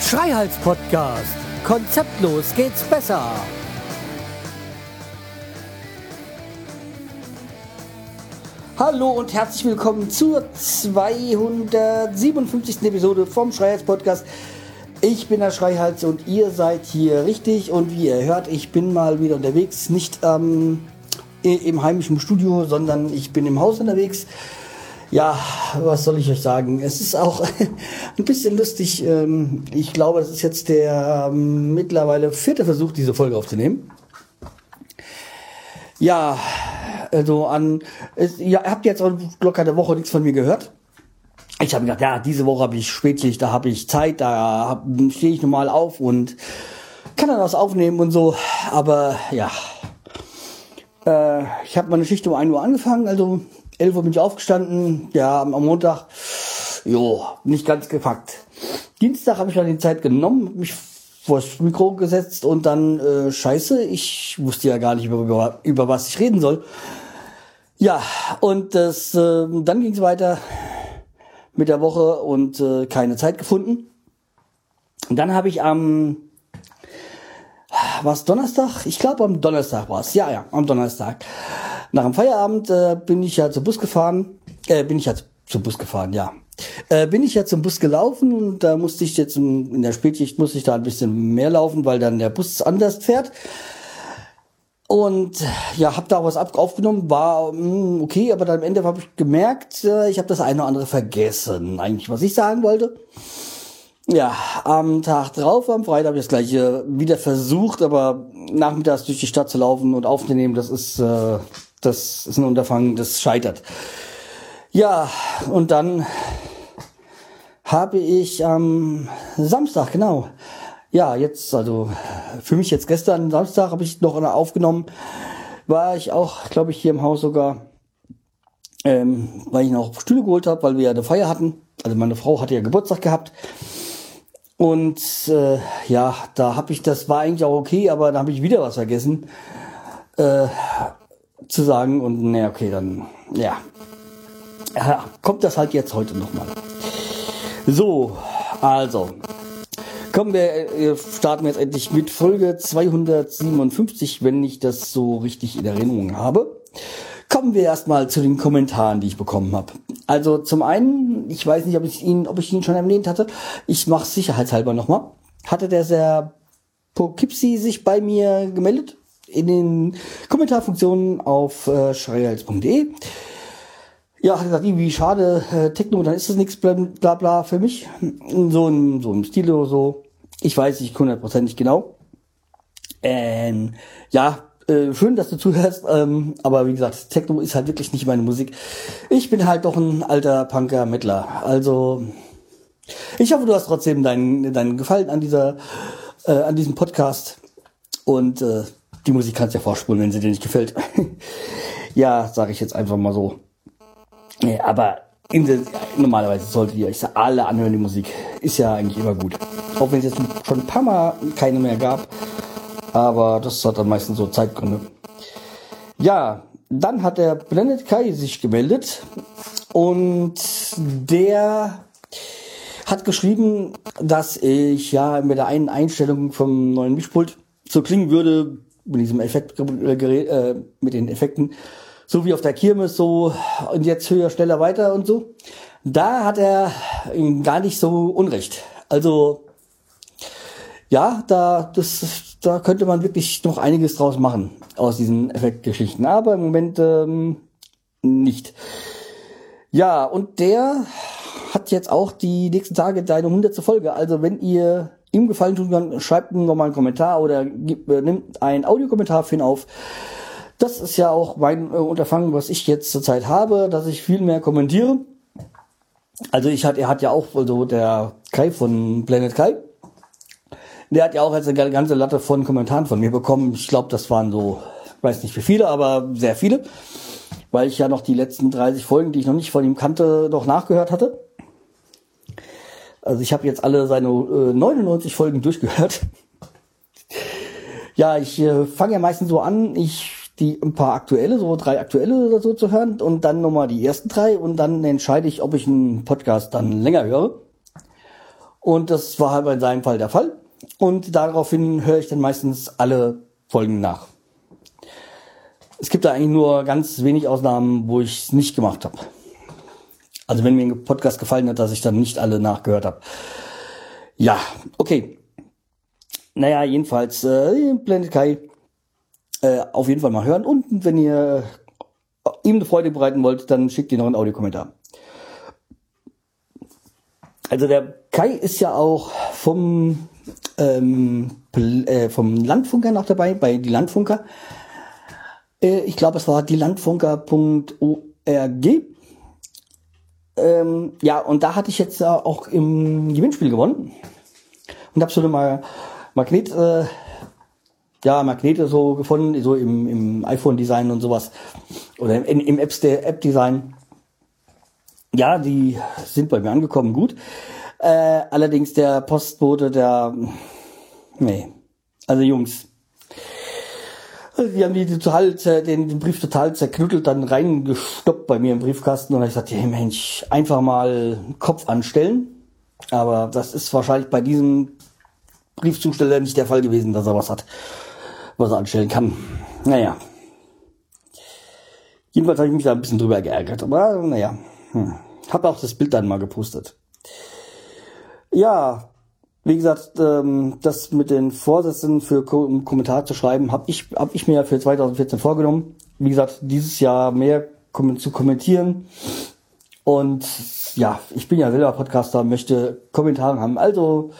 Schreihals Podcast. Konzeptlos geht's besser. Hallo und herzlich willkommen zur 257. Episode vom Schreihals Podcast. Ich bin der Schreihals und ihr seid hier richtig und wie ihr hört, ich bin mal wieder unterwegs, nicht ähm, im heimischen Studio, sondern ich bin im Haus unterwegs. Ja, was soll ich euch sagen? Es ist auch ein bisschen lustig. Ähm, ich glaube, es ist jetzt der ähm, mittlerweile vierte Versuch, diese Folge aufzunehmen. Ja, also an, ja, habt jetzt auch locker eine Woche nichts von mir gehört. Ich habe gedacht, ja, diese Woche habe ich Spätschicht, da habe ich Zeit, da stehe ich normal auf und kann dann was aufnehmen und so. Aber ja, äh, ich habe meine Schicht um 1 Uhr angefangen, also 11 Uhr bin ich aufgestanden, ja, am Montag, jo, nicht ganz gepackt. Dienstag habe ich dann die Zeit genommen, mich vors Mikro gesetzt und dann, äh, scheiße, ich wusste ja gar nicht, über, über was ich reden soll. Ja, und das, äh, dann ging es weiter mit der Woche und äh, keine Zeit gefunden. Und dann habe ich am, was Donnerstag? Ich glaube am Donnerstag war es. Ja, ja, am Donnerstag nach dem Feierabend äh, bin ich ja zum Bus gefahren. Äh, bin ich ja zum Bus gefahren, ja. Äh, bin ich ja zum Bus gelaufen und da musste ich jetzt in der Spätschicht musste ich da ein bisschen mehr laufen, weil dann der Bus anders fährt. Und ja, habe da was aufgenommen, war mh, hm, okay, aber dann am Ende habe ich gemerkt, äh, ich habe das eine oder andere vergessen, eigentlich, was ich sagen wollte. Ja, am Tag drauf, am Freitag, habe ich das gleiche wieder versucht, aber nachmittags durch die Stadt zu laufen und aufzunehmen, das ist äh, das ist ein Unterfangen, das scheitert. Ja, und dann habe ich am Samstag, genau, ja, jetzt, also für mich jetzt gestern Samstag habe ich noch eine aufgenommen, war ich auch, glaube ich, hier im Haus sogar, ähm, weil ich noch Stühle geholt habe, weil wir ja eine Feier hatten. Also meine Frau hatte ja Geburtstag gehabt. Und äh, ja, da habe ich, das war eigentlich auch okay, aber da habe ich wieder was vergessen. Äh, zu sagen und naja, okay, dann, ja. ja. Kommt das halt jetzt heute nochmal. So, also. Kommen wir, starten wir jetzt endlich mit Folge 257, wenn ich das so richtig in Erinnerung habe. Kommen wir erstmal zu den Kommentaren, die ich bekommen habe. Also zum einen, ich weiß nicht, ob ich ihn, ob ich ihn schon erwähnt hatte. Ich mache sicherheitshalber nochmal. Hatte der sehr Poughkeepsie sich bei mir gemeldet? in den Kommentarfunktionen auf äh, schreihals.de. Ja, hat gesagt, irgendwie schade, äh, Techno, dann ist das nichts, bla, bla bla für mich. So im, so Stil oder so. Ich weiß nicht hundertprozentig genau. Ähm, ja, äh, schön, dass du zuhörst, ähm, aber wie gesagt, Techno ist halt wirklich nicht meine Musik. Ich bin halt doch ein alter Punker Mittler. Also ich hoffe, du hast trotzdem deinen deinen Gefallen an dieser äh, an diesem Podcast und äh, die Musik kannst du ja vorspulen, wenn sie dir nicht gefällt. ja, sage ich jetzt einfach mal so. Aber der, normalerweise solltet ihr euch alle anhören, die Musik. Ist ja eigentlich immer gut. Auch wenn es jetzt schon ein paar Mal keine mehr gab. Aber das hat dann meistens so Zeitgründe. Ja, dann hat der Blended Kai sich gemeldet. Und der hat geschrieben, dass ich ja mit der einen Einstellung vom neuen Mischpult so klingen würde, mit diesem Effektgerät, äh, mit den Effekten, so wie auf der Kirmes, so und jetzt höher, schneller, weiter und so. Da hat er gar nicht so Unrecht. Also ja, da das, da könnte man wirklich noch einiges draus machen aus diesen Effektgeschichten, aber im Moment ähm, nicht. Ja, und der hat jetzt auch die nächsten Tage deine hundertste Folge. Also wenn ihr ihm gefallen tun kann, schreibt ihm nochmal einen Kommentar oder gibt, äh, nimmt einen Audiokommentar für ihn auf. Das ist ja auch mein äh, Unterfangen, was ich jetzt zurzeit habe, dass ich viel mehr kommentiere. Also ich hat, er hat ja auch, also der Kai von Planet Kai, der hat ja auch jetzt eine ganze Latte von Kommentaren von mir bekommen. Ich glaube, das waren so, weiß nicht wie viele, aber sehr viele. Weil ich ja noch die letzten 30 Folgen, die ich noch nicht von ihm kannte, noch nachgehört hatte. Also ich habe jetzt alle seine äh, 99 Folgen durchgehört. ja, ich äh, fange ja meistens so an. Ich die ein paar aktuelle, so drei aktuelle oder so zu hören und dann nochmal die ersten drei und dann entscheide ich, ob ich einen Podcast dann länger höre. Und das war halt in seinem Fall der Fall. Und daraufhin höre ich dann meistens alle Folgen nach. Es gibt da eigentlich nur ganz wenig Ausnahmen, wo ich es nicht gemacht habe. Also wenn mir ein Podcast gefallen hat, dass ich dann nicht alle nachgehört habe. Ja, okay. Naja, jedenfalls, äh, Planet Kai äh, auf jeden Fall mal hören. Und wenn ihr ihm eine Freude bereiten wollt, dann schickt ihr noch einen Audiokommentar. Also der Kai ist ja auch vom, ähm, äh, vom Landfunker noch dabei, bei die Landfunker. Äh, ich glaube, es war die Landfunker.org. Ähm, ja, und da hatte ich jetzt auch im Gewinnspiel gewonnen und habe so eine Magnet, äh, ja, Magnete so gefunden, so im, im iPhone-Design und sowas oder im, im App-Design. Ja, die sind bei mir angekommen, gut. Äh, allerdings der Postbote, der, nee, also Jungs, die haben die total, den, den Brief total zerknüttelt, dann reingestoppt bei mir im Briefkasten und ich sagte, hey Mensch, einfach mal Kopf anstellen. Aber das ist wahrscheinlich bei diesem Briefzusteller nicht der Fall gewesen, dass er was hat, was er anstellen kann. Naja. Jedenfalls habe ich mich da ein bisschen drüber geärgert, aber naja. Hm. Hab auch das Bild dann mal gepostet. Ja, wie gesagt, ähm, das mit den Vorsätzen für Ko Kommentar zu schreiben, habe ich, hab ich mir für 2014 vorgenommen. Wie gesagt, dieses Jahr mehr zu kommentieren. Und ja, ich bin ja selber Podcaster, möchte Kommentare haben. Also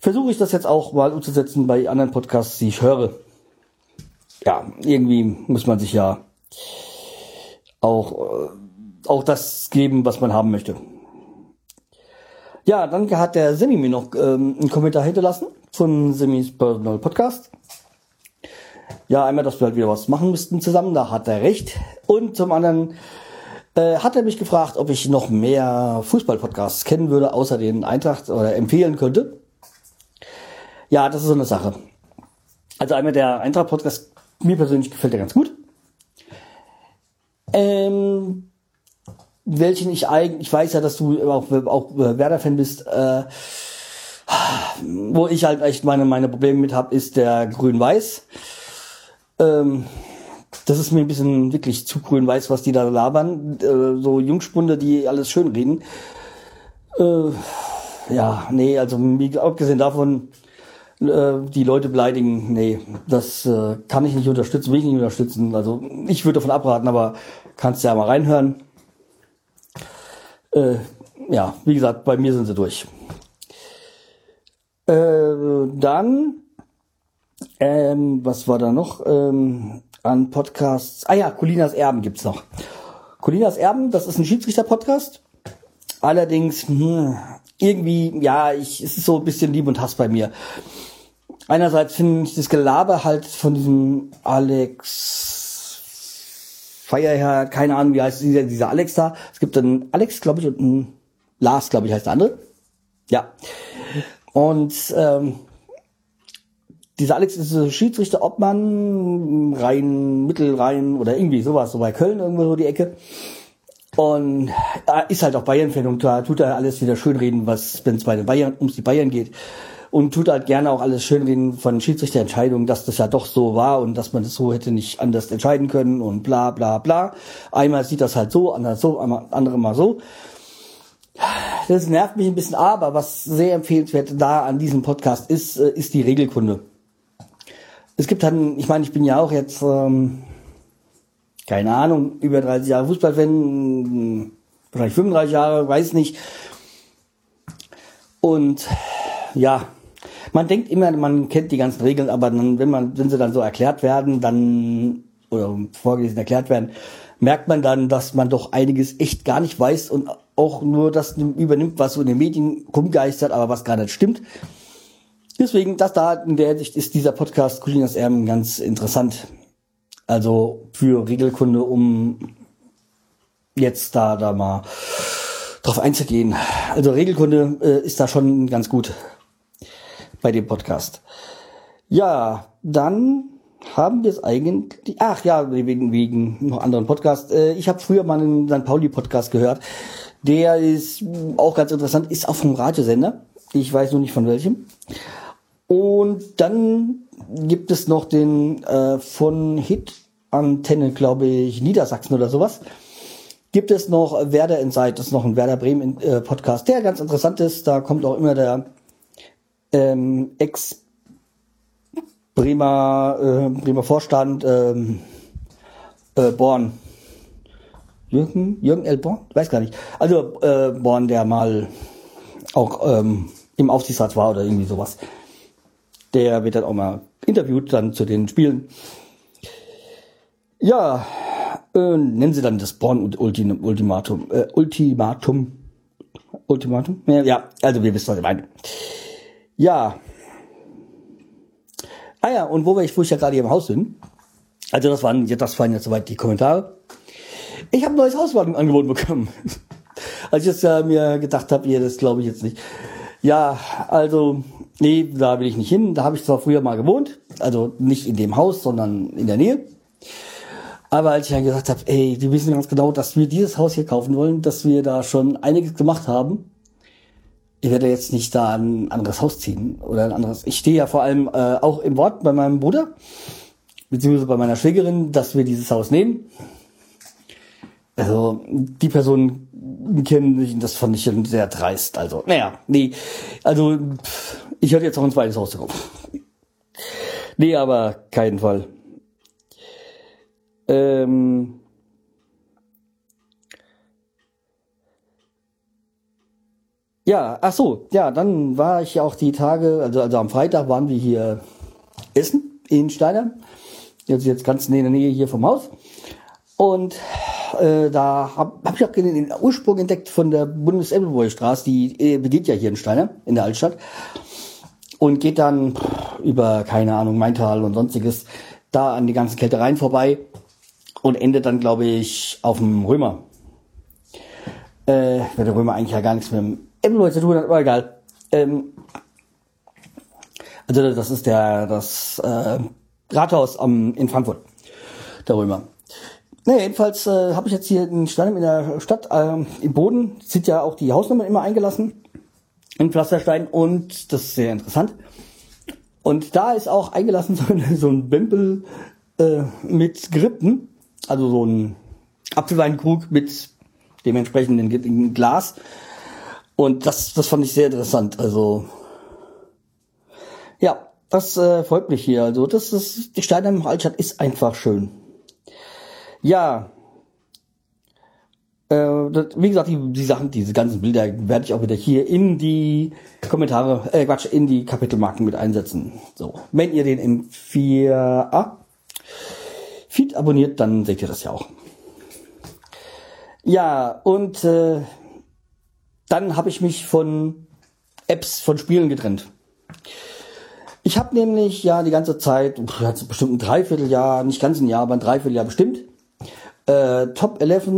versuche ich das jetzt auch mal umzusetzen bei anderen Podcasts, die ich höre. Ja, irgendwie muss man sich ja auch, äh, auch das geben, was man haben möchte. Ja, dann hat der Semi mir noch ähm, einen Kommentar hinterlassen von Semis Personal Podcast. Ja, einmal, dass wir halt wieder was machen müssten zusammen, da hat er recht. Und zum anderen äh, hat er mich gefragt, ob ich noch mehr Fußball-Podcasts kennen würde, außer den Eintracht oder empfehlen könnte. Ja, das ist so eine Sache. Also einmal der Eintracht-Podcast, mir persönlich gefällt der ganz gut. Ähm, welchen ich eigentlich, ich weiß ja, dass du auch, auch Werder-Fan bist, äh, wo ich halt echt meine, meine Probleme mit habe, ist der Grün-Weiß. Ähm, das ist mir ein bisschen wirklich zu grün-weiß, was die da labern. Äh, so Jungspunde, die alles schön reden. Äh, ja, nee, also abgesehen davon, äh, die Leute beleidigen, nee, das äh, kann ich nicht unterstützen, will ich nicht unterstützen. Also ich würde davon abraten, aber kannst ja mal reinhören. Äh, ja, wie gesagt, bei mir sind sie durch. Äh, dann, ähm, was war da noch ähm, an Podcasts? Ah ja, Colinas Erben gibt's noch. Colinas Erben, das ist ein Schiedsrichter-Podcast. Allerdings, hm, irgendwie, ja, ich, es ist so ein bisschen Lieb und Hass bei mir. Einerseits finde ich das Gelaber halt von diesem Alex Feierherr, keine Ahnung, wie heißt dieser, dieser Alex da. Es gibt einen Alex, glaube ich, und einen Lars, glaube ich, heißt der andere. Ja. Und ähm, dieser Alex ist so Schiedsrichter, Obmann, Rhein, Mittelrhein oder irgendwie sowas, so bei Köln irgendwo so die Ecke. Und er ist halt auch Bayern-Fan und da tut er alles wieder schönreden, was, wenn es bei den Bayern, ums die Bayern geht und tut halt gerne auch alles schön reden von Schiedsrichterentscheidungen, dass das ja doch so war und dass man das so hätte nicht anders entscheiden können und bla bla bla. Einmal sieht das halt so, anders so, einmal andere mal so. Das nervt mich ein bisschen, aber was sehr empfehlenswert da an diesem Podcast ist, äh, ist die Regelkunde. Es gibt dann, ich meine, ich bin ja auch jetzt, ähm, keine Ahnung, über 30 Jahre Fußballfan, vielleicht 35 Jahre, weiß nicht. Und ja, man denkt immer, man kennt die ganzen Regeln, aber dann, wenn man, wenn sie dann so erklärt werden, dann oder vorgelesen erklärt werden, merkt man dann, dass man doch einiges echt gar nicht weiß und auch nur das übernimmt, was so in den Medien rumgeistert, aber was gar nicht stimmt. Deswegen, das da in der Sicht ist dieser Podcast Colinas Erben ganz interessant. Also für Regelkunde, um jetzt da, da mal drauf einzugehen. Also Regelkunde äh, ist da schon ganz gut bei dem Podcast. Ja, dann haben wir es eigentlich, ach ja, wegen, wegen noch anderen Podcasts. Äh, ich habe früher mal einen St. Pauli-Podcast gehört. Der ist auch ganz interessant, ist auch vom Radiosender. Ich weiß nur nicht von welchem. Und dann gibt es noch den äh, von Hit Antenne, glaube ich, Niedersachsen oder sowas. Gibt es noch Werder Inside, das ist noch ein Werder Bremen äh, Podcast, der ganz interessant ist. Da kommt auch immer der ähm, Ex Bremer, äh, Bremer Vorstand ähm, äh, Born. Jürgen, Jürgen L. Born? Weiß gar nicht. Also äh, Born, der mal auch ähm, im Aufsichtsrat war oder irgendwie sowas. Der wird dann auch mal interviewt dann zu den Spielen. Ja, äh, nennen Sie dann das Born-Ultimatum. Äh, Ultimatum. Ultimatum? Ja, ja, also wir wissen, was ich meine. Ja. Ah ja, und wo, wir, wo ich ja gerade hier im Haus bin, also das waren, das waren jetzt soweit die Kommentare. Ich habe ein neues Hauswagenangebot bekommen. Als ich das ja mir gedacht habe, ihr, das glaube ich jetzt nicht. Ja, also, nee, da will ich nicht hin. Da habe ich zwar früher mal gewohnt, also nicht in dem Haus, sondern in der Nähe. Aber als ich dann gesagt habe, ey, die wissen ganz genau, dass wir dieses Haus hier kaufen wollen, dass wir da schon einiges gemacht haben. Ich werde jetzt nicht da ein anderes Haus ziehen oder ein anderes. Ich stehe ja vor allem äh, auch im Wort bei meinem Bruder, beziehungsweise bei meiner Schwägerin, dass wir dieses Haus nehmen. Also die Person kennen mich und das fand ich schon sehr dreist. Also, naja, nee. Also, ich hätte jetzt auch ein zweites Haus zu kaufen. Nee, aber keinen Fall. Ähm, ja, ach so, ja, dann war ich auch die Tage, also, also am Freitag waren wir hier essen in Steiner. Jetzt jetzt ganz in der Nähe hier vom Haus. Und äh, da habe hab ich auch den, Ursprung entdeckt von der bundes straße die äh, bedient ja hier in Steiner, in der Altstadt. Und geht dann über, keine Ahnung, Maintal und sonstiges, da an die ganzen Kältereien vorbei und endet dann, glaube ich, auf dem Römer. Äh, weil der Römer eigentlich ja gar nichts mit dem Ebenloy zu tun hat, aber egal. Ähm, also das ist der das äh, Rathaus am, in Frankfurt, der Römer. Naja, jedenfalls äh, habe ich jetzt hier in Stein in der Stadt äh, im Boden, sieht ja auch die Hausnummer immer eingelassen in Pflasterstein und das ist sehr interessant. Und da ist auch eingelassen so ein, so ein Wimpel äh, mit Skripten also so ein Apfelweinkrug mit dementsprechenden Glas. Und das, das fand ich sehr interessant. Also ja, das äh, freut mich hier. Also das ist die Steine Altstadt ist einfach schön. Ja, äh, wie gesagt, die, die Sachen, diese ganzen Bilder werde ich auch wieder hier in die Kommentare, äh, Quatsch, in die Kapitelmarken mit einsetzen. So, wenn ihr den im 4a Feed abonniert, dann seht ihr das ja auch. Ja, und äh, dann habe ich mich von Apps, von Spielen getrennt. Ich habe nämlich ja die ganze Zeit, hat bestimmt ein Dreivierteljahr, nicht ganz ein Jahr, aber ein Dreivierteljahr bestimmt, äh, Top 11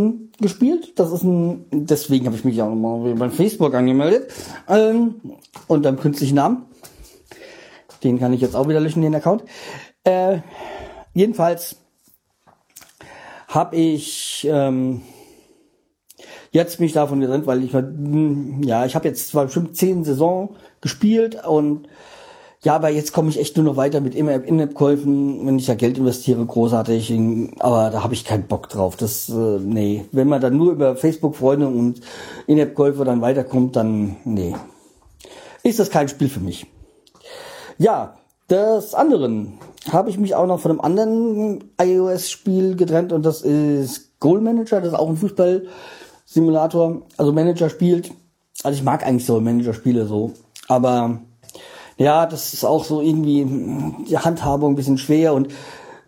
gespielt. Das ist ein, deswegen habe ich mich auch nochmal bei Facebook angemeldet. Ähm, und einem künstlichen Namen. Den kann ich jetzt auch wieder löschen, den Account. Äh, jedenfalls habe ich ähm, jetzt mich davon getrennt, weil ich hm, ja, ich habe jetzt zwar bestimmt zehn Saison gespielt und ja, aber jetzt komme ich echt nur noch weiter mit immer In-App-Käufen, wenn ich ja Geld investiere, großartig, aber da habe ich keinen Bock drauf. Das, äh, nee. Wenn man dann nur über Facebook-Freunde und In-App-Käufe dann weiterkommt, dann, nee. Ist das kein Spiel für mich. Ja, des anderen habe ich mich auch noch von einem anderen iOS-Spiel getrennt und das ist Goal Manager, das ist auch ein Fußball-Simulator, also Manager spielt. Also ich mag eigentlich so Manager-Spiele so, aber ja, das ist auch so irgendwie die Handhabung ein bisschen schwer und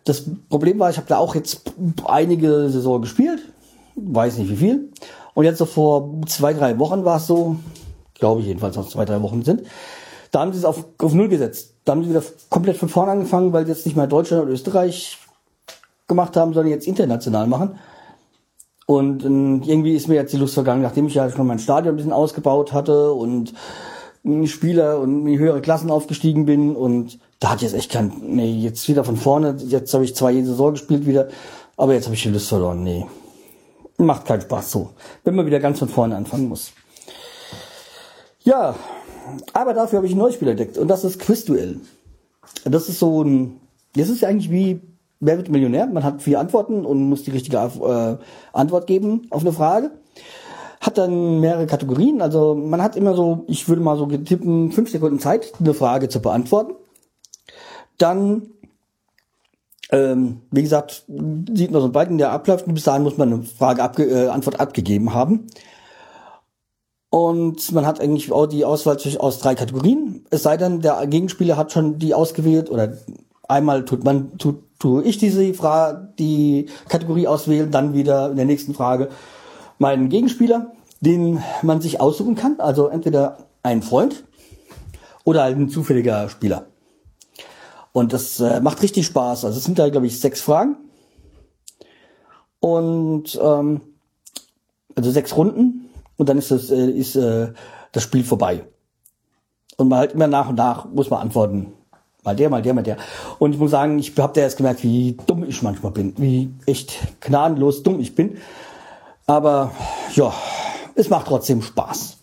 das Problem war, ich habe da auch jetzt einige Saison gespielt, weiß nicht wie viel. Und jetzt so vor zwei, drei Wochen war es so, glaube ich jedenfalls, noch zwei, drei Wochen sind, da haben sie es auf, auf Null gesetzt. Da haben sie wieder komplett von vorne angefangen, weil sie jetzt nicht mehr Deutschland oder Österreich gemacht haben, sondern jetzt international machen. Und äh, irgendwie ist mir jetzt die Lust vergangen, nachdem ich ja schon mein Stadion ein bisschen ausgebaut hatte und Spieler und in höhere Klassen aufgestiegen bin und da hat jetzt echt kein, nee, jetzt wieder von vorne, jetzt habe ich zwei Saison gespielt wieder, aber jetzt habe ich die Lust verloren, nee. Macht keinen Spaß so, wenn man wieder ganz von vorne anfangen muss. Ja, aber dafür habe ich ein neues Spiel entdeckt und das ist Quizduell. Das ist so ein, das ist ja eigentlich wie Wer wird Millionär? Man hat vier Antworten und muss die richtige äh, Antwort geben auf eine Frage. Hat dann mehrere Kategorien. Also man hat immer so, ich würde mal so tippen, fünf Sekunden Zeit, eine Frage zu beantworten. Dann, ähm, wie gesagt, sieht man so weit in der Ablauf. Bis dahin muss man eine Frage abge äh, Antwort abgegeben haben. Und man hat eigentlich auch die Auswahl aus drei Kategorien. Es sei denn, der Gegenspieler hat schon die ausgewählt oder einmal tut man, tut, tue ich diese Frage, die Kategorie auswählen, dann wieder in der nächsten Frage meinen Gegenspieler, den man sich aussuchen kann. Also entweder ein Freund oder ein zufälliger Spieler. Und das äh, macht richtig Spaß. Also es sind da, glaube ich, sechs Fragen. Und ähm, also sechs Runden und dann ist das, äh, ist, äh, das Spiel vorbei. Und man halt immer nach und nach muss man antworten. Mal der, mal der, mal der. Und ich muss sagen, ich habe da erst gemerkt, wie dumm ich manchmal bin, wie echt gnadenlos dumm ich bin. Aber ja, es macht trotzdem Spaß.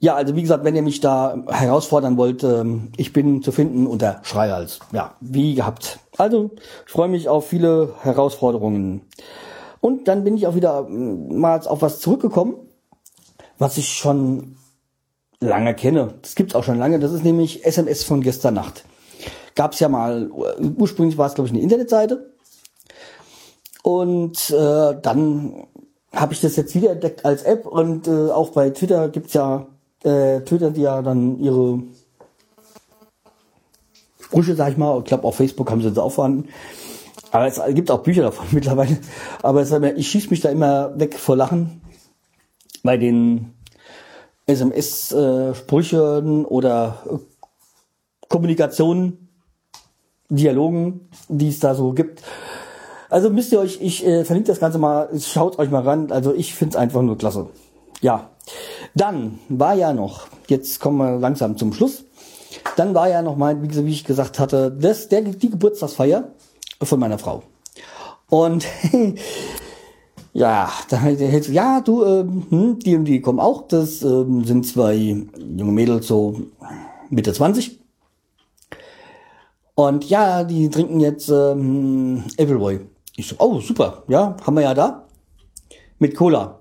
Ja, also wie gesagt, wenn ihr mich da herausfordern wollt, ähm, ich bin zu finden unter Schreihals. Ja, wie gehabt. Also, ich freue mich auf viele Herausforderungen. Und dann bin ich auch wieder ähm, mal auf was zurückgekommen, was ich schon lange kenne. Das gibt's auch schon lange. Das ist nämlich SMS von gestern Nacht. Gab's ja mal, ursprünglich war es, glaube ich, eine Internetseite. Und äh, dann habe ich das jetzt wieder entdeckt als App und äh, auch bei Twitter gibt's ja äh, Twitter, die ja dann ihre Sprüche, sag ich mal, ich glaube auf Facebook haben sie das auch vorhanden. Aber es gibt auch Bücher davon mittlerweile. Aber ich schieß mich da immer weg vor Lachen bei den SMS-Sprüchen oder äh, Kommunikationen, Dialogen, die es da so gibt. Also müsst ihr euch, ich äh, verlinke das Ganze mal, schaut euch mal ran. Also ich finde es einfach nur klasse. Ja, dann war ja noch, jetzt kommen wir langsam zum Schluss. Dann war ja noch mal, wie ich gesagt hatte, das, der, die Geburtstagsfeier von meiner Frau. Und Ja, da hältst du, ja, du, ähm, hm, die und die kommen auch. Das ähm, sind zwei junge Mädels, so Mitte 20. Und ja, die trinken jetzt ähm, Appleboy. Ich so, oh, super, ja, haben wir ja da. Mit Cola.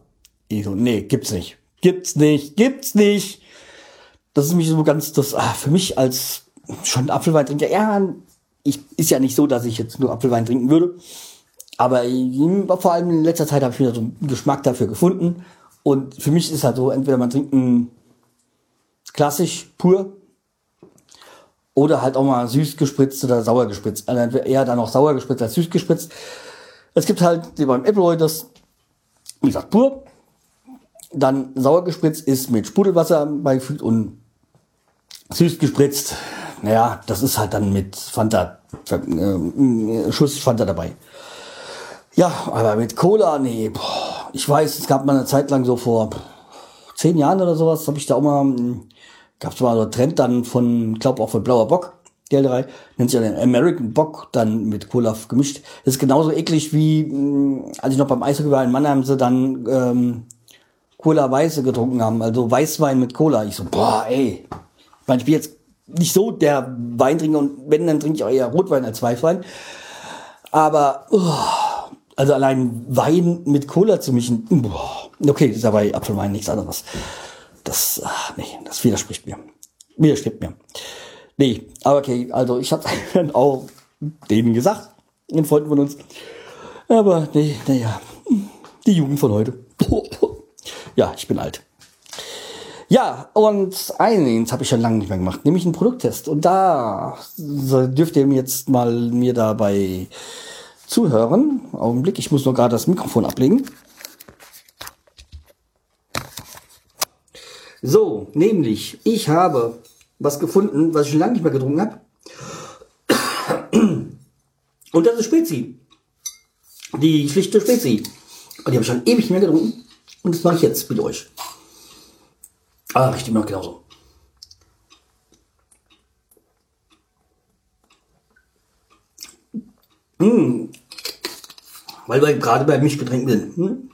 Ich so, nee, gibt's nicht. Gibt's nicht, gibt's nicht. Das ist mich so ganz, das, ah, für mich als schon Apfelweintrinker, ja, ich, ist ja nicht so, dass ich jetzt nur Apfelwein trinken würde. Aber vor allem in letzter Zeit habe ich wieder so einen Geschmack dafür gefunden. Und für mich ist halt so, entweder man trinkt einen klassisch pur oder halt auch mal süß gespritzt oder sauer gespritzt. Also eher dann auch sauer gespritzt als süß gespritzt. Es gibt halt beim Appleboy das, wie gesagt, pur. Dann sauer gespritzt ist mit Sprudelwasser beigefügt und süß gespritzt. Naja, das ist halt dann mit Fanta, äh, Schuss Fanta dabei. Ja, aber mit Cola, nee, ich weiß, es gab mal eine Zeit lang so vor zehn Jahren oder sowas, habe ich da auch mal, hm, gab es mal so einen Trend dann von, glaube auch von Blauer Bock, der drei, nennt sich ja den American Bock, dann mit Cola gemischt. Das ist genauso eklig wie, hm, als ich noch beim Eishockey war in Mannheim, sie dann ähm, Cola Weiße getrunken haben, also Weißwein mit Cola. Ich so, boah, ey. Ich meine, ich bin jetzt nicht so der Weintrinker und wenn, dann trinke ich auch eher Rotwein als Weißwein. Aber, uh, also allein Wein mit Cola zu mischen, boah, okay, ist aber Apfelwein nichts anderes. Das, ach, nee, das widerspricht mir. Widerspricht mir. Nee, aber okay, also ich hab's dann auch denen gesagt, den Freunden von uns. Aber nee, naja, die Jugend von heute. ja, ich bin alt. Ja, und eins habe ich schon lange nicht mehr gemacht, nämlich einen Produkttest. Und da dürft ihr jetzt mal mir dabei zuhören. Augenblick, ich muss nur gerade das Mikrofon ablegen. So, nämlich, ich habe was gefunden, was ich schon lange nicht mehr getrunken habe. Und das ist Spezi. Die schlichte Spezi. Und die habe ich schon ewig nicht mehr getrunken. Und das mache ich jetzt mit euch. Ah, richtig noch genauso. Mmh, weil wir gerade bei Mischgetränken sind. Hm?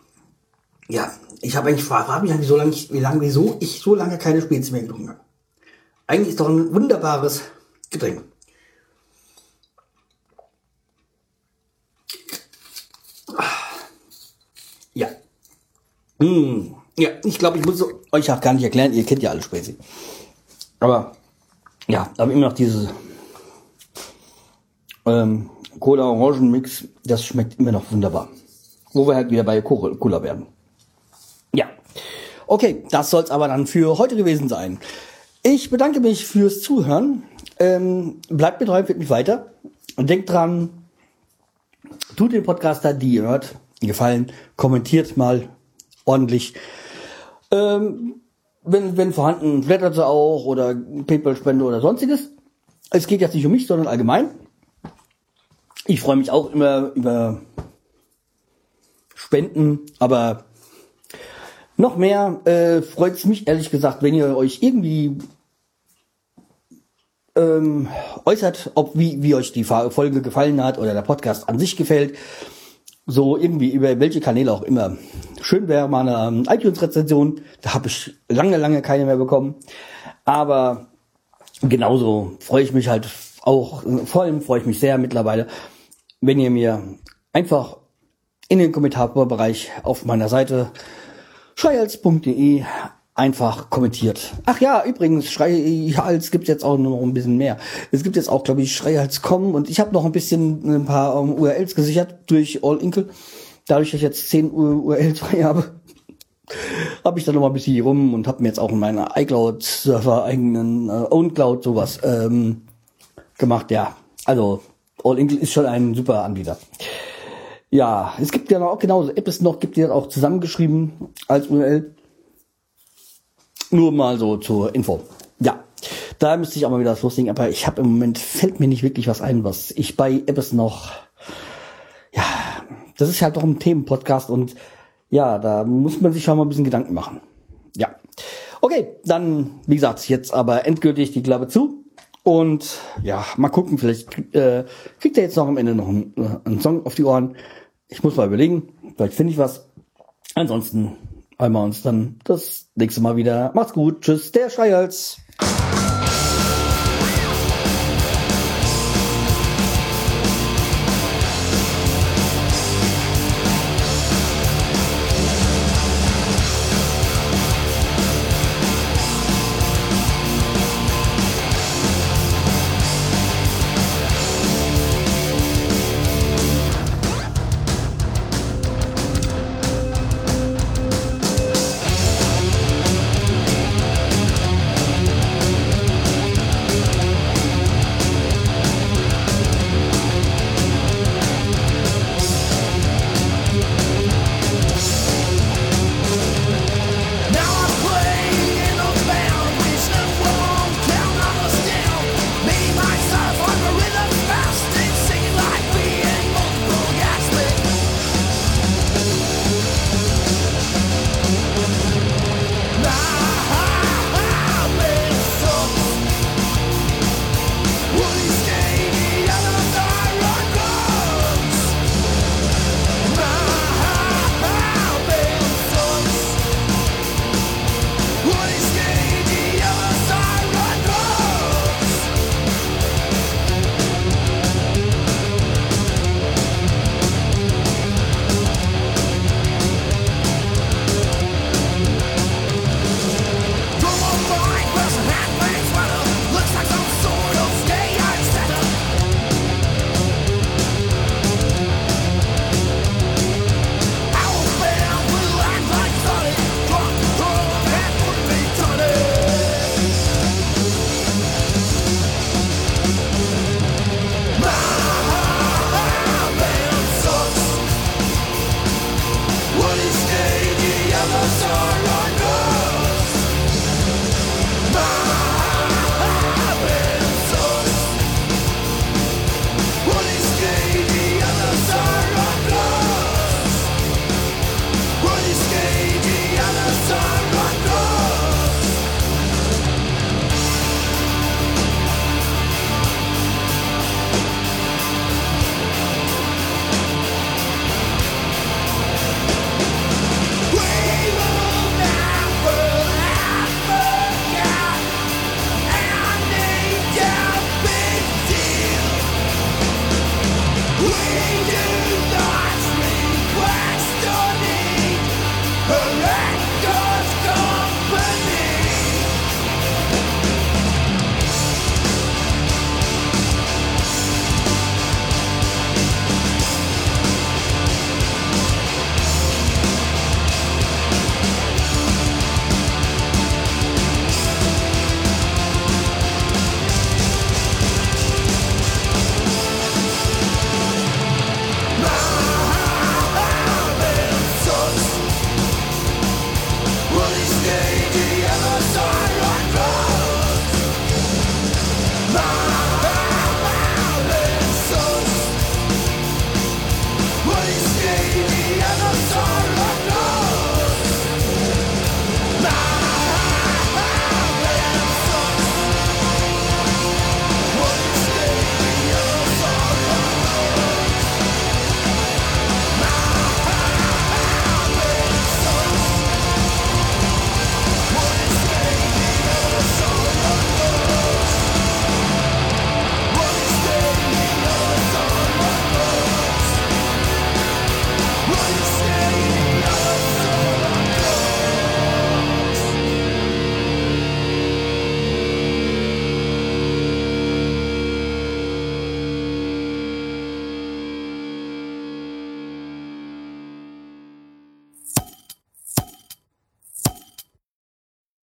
Ja, ich habe eigentlich frage mich eigentlich so lange, wie lange, wieso ich so lange keine Spezi mehr getrunken habe. Eigentlich ist doch ein wunderbares Getränk. Ja. Mmh. Ja, ich glaube, ich muss euch auch gar nicht erklären, ihr kennt ja alle Spezi. Aber ja, aber immer noch diese ähm, Cola-Orangen-Mix, das schmeckt immer noch wunderbar. Wo wir halt wieder bei Cola werden. Ja. Okay, das soll's aber dann für heute gewesen sein. Ich bedanke mich fürs Zuhören. Ähm, bleibt mir treu, mich weiter. Und denkt dran, tut den Podcaster, die ihr hört, gefallen, kommentiert mal ordentlich. Ähm, wenn, wenn vorhanden, blättert sie auch oder PayPal-Spende oder sonstiges. Es geht jetzt nicht um mich, sondern allgemein. Ich freue mich auch immer über Spenden, aber noch mehr äh, freut es mich ehrlich gesagt, wenn ihr euch irgendwie ähm, äußert, ob wie, wie euch die Folge gefallen hat oder der Podcast an sich gefällt. So irgendwie über welche Kanäle auch immer. Schön wäre mal eine ähm, iTunes-Rezension. Da habe ich lange, lange keine mehr bekommen. Aber genauso freue ich mich halt auch, vor allem freue ich mich sehr mittlerweile, wenn ihr mir einfach in den Kommentarbereich auf meiner Seite schreihals.de einfach kommentiert. Ach ja, übrigens, Schreihals gibt jetzt auch noch ein bisschen mehr. Es gibt jetzt auch, glaube ich, Schreihals.com und ich habe noch ein bisschen ein paar um, ähm, URLs gesichert durch All Inkle. Dadurch, dass ich jetzt 10 URLs frei habe, habe ich da noch mal ein bisschen hier rum und habe mir jetzt auch in meiner iCloud-Server eigenen äh, OwnCloud sowas ähm, gemacht. Ja, also All Inkle ist schon ein super Anbieter. Ja, es gibt ja noch genauso Apps noch, gibt die auch zusammengeschrieben als URL. Nur mal so zur Info. Ja, da müsste ich auch mal wieder das loslegen, aber ich habe im Moment, fällt mir nicht wirklich was ein, was ich bei Apps noch, ja, das ist halt doch ein Themenpodcast und ja, da muss man sich schon mal ein bisschen Gedanken machen. Ja. Okay, dann, wie gesagt, jetzt aber endgültig die Klappe zu. Und ja, mal gucken, vielleicht äh, kriegt er jetzt noch am Ende noch einen, äh, einen Song auf die Ohren. Ich muss mal überlegen, vielleicht finde ich was. Ansonsten wir uns dann das nächste Mal wieder. Macht's gut, tschüss, der Schreihals.